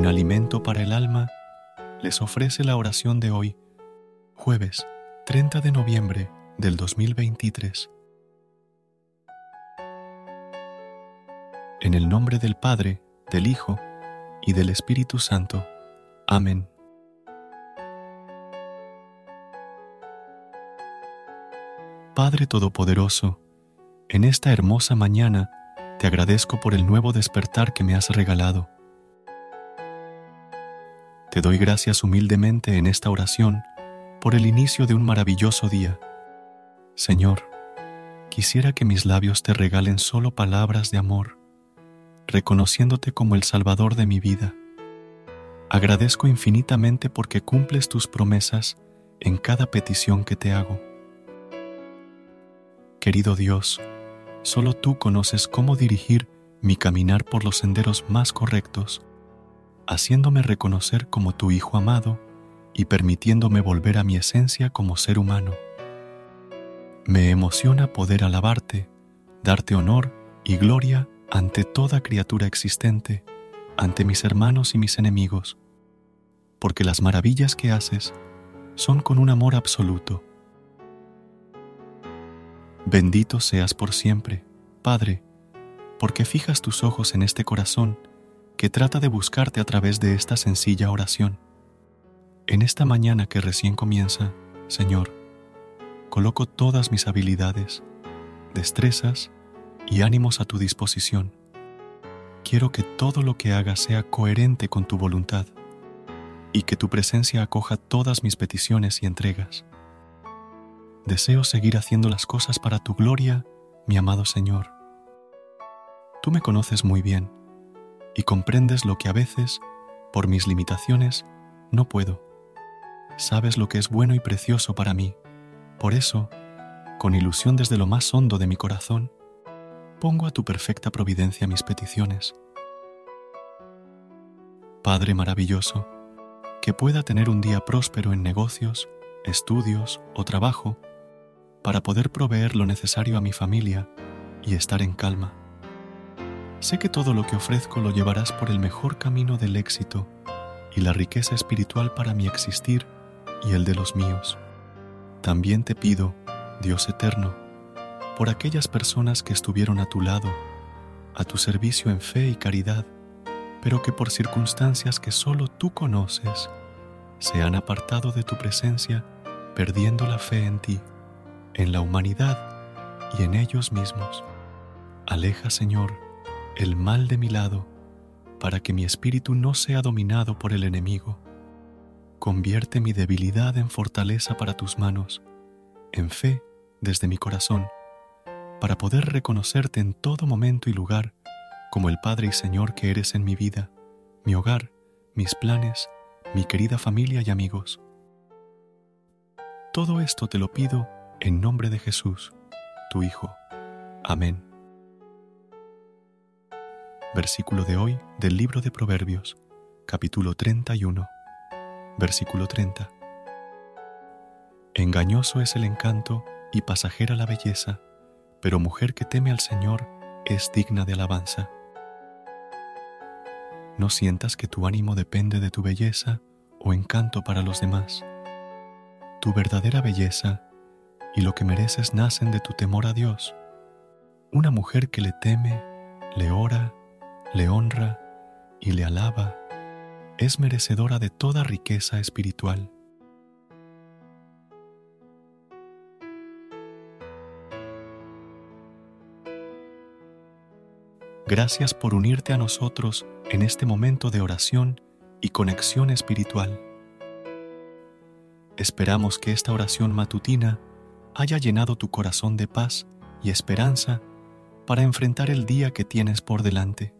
Un alimento para el alma les ofrece la oración de hoy, jueves 30 de noviembre del 2023. En el nombre del Padre, del Hijo y del Espíritu Santo. Amén. Padre Todopoderoso, en esta hermosa mañana te agradezco por el nuevo despertar que me has regalado. Te doy gracias humildemente en esta oración por el inicio de un maravilloso día. Señor, quisiera que mis labios te regalen solo palabras de amor, reconociéndote como el Salvador de mi vida. Agradezco infinitamente porque cumples tus promesas en cada petición que te hago. Querido Dios, solo tú conoces cómo dirigir mi caminar por los senderos más correctos, haciéndome reconocer como tu Hijo amado y permitiéndome volver a mi esencia como ser humano. Me emociona poder alabarte, darte honor y gloria ante toda criatura existente, ante mis hermanos y mis enemigos, porque las maravillas que haces son con un amor absoluto Bendito seas por siempre, Padre, porque fijas tus ojos en este corazón que trata de buscarte a través de esta sencilla oración. En esta mañana que recién comienza, Señor, coloco todas mis habilidades, destrezas y ánimos a tu disposición. Quiero que todo lo que haga sea coherente con tu voluntad y que tu presencia acoja todas mis peticiones y entregas. Deseo seguir haciendo las cosas para tu gloria, mi amado Señor. Tú me conoces muy bien y comprendes lo que a veces, por mis limitaciones, no puedo. Sabes lo que es bueno y precioso para mí. Por eso, con ilusión desde lo más hondo de mi corazón, pongo a tu perfecta providencia mis peticiones. Padre maravilloso, que pueda tener un día próspero en negocios, estudios o trabajo, para poder proveer lo necesario a mi familia y estar en calma. Sé que todo lo que ofrezco lo llevarás por el mejor camino del éxito y la riqueza espiritual para mi existir y el de los míos. También te pido, Dios eterno, por aquellas personas que estuvieron a tu lado, a tu servicio en fe y caridad, pero que por circunstancias que solo tú conoces, se han apartado de tu presencia, perdiendo la fe en ti en la humanidad y en ellos mismos. Aleja, Señor, el mal de mi lado, para que mi espíritu no sea dominado por el enemigo. Convierte mi debilidad en fortaleza para tus manos, en fe desde mi corazón, para poder reconocerte en todo momento y lugar como el Padre y Señor que eres en mi vida, mi hogar, mis planes, mi querida familia y amigos. Todo esto te lo pido en nombre de Jesús, tu Hijo. Amén. Versículo de hoy del libro de Proverbios, capítulo 31, versículo 30. Engañoso es el encanto y pasajera la belleza, pero mujer que teme al Señor es digna de alabanza. No sientas que tu ánimo depende de tu belleza o encanto para los demás. Tu verdadera belleza y lo que mereces nacen de tu temor a Dios. una mujer que le teme, le ora, le honra y le alaba, es merecedora de toda riqueza espiritual. Gracias por unirte a nosotros en este momento de oración y conexión espiritual. Esperamos que esta oración matutina haya llenado tu corazón de paz y esperanza para enfrentar el día que tienes por delante.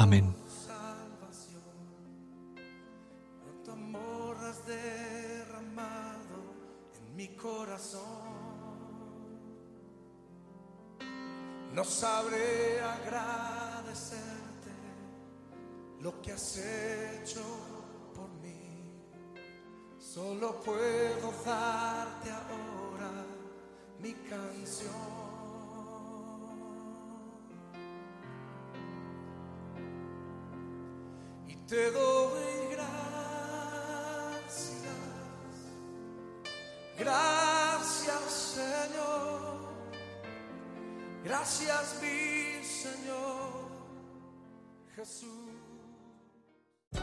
Amén. No sabré agradecerte lo que has hecho por mí. Solo puedo darte ahora mi canción. Te doy gracias. Gracias Señor. Gracias mi Señor Jesús.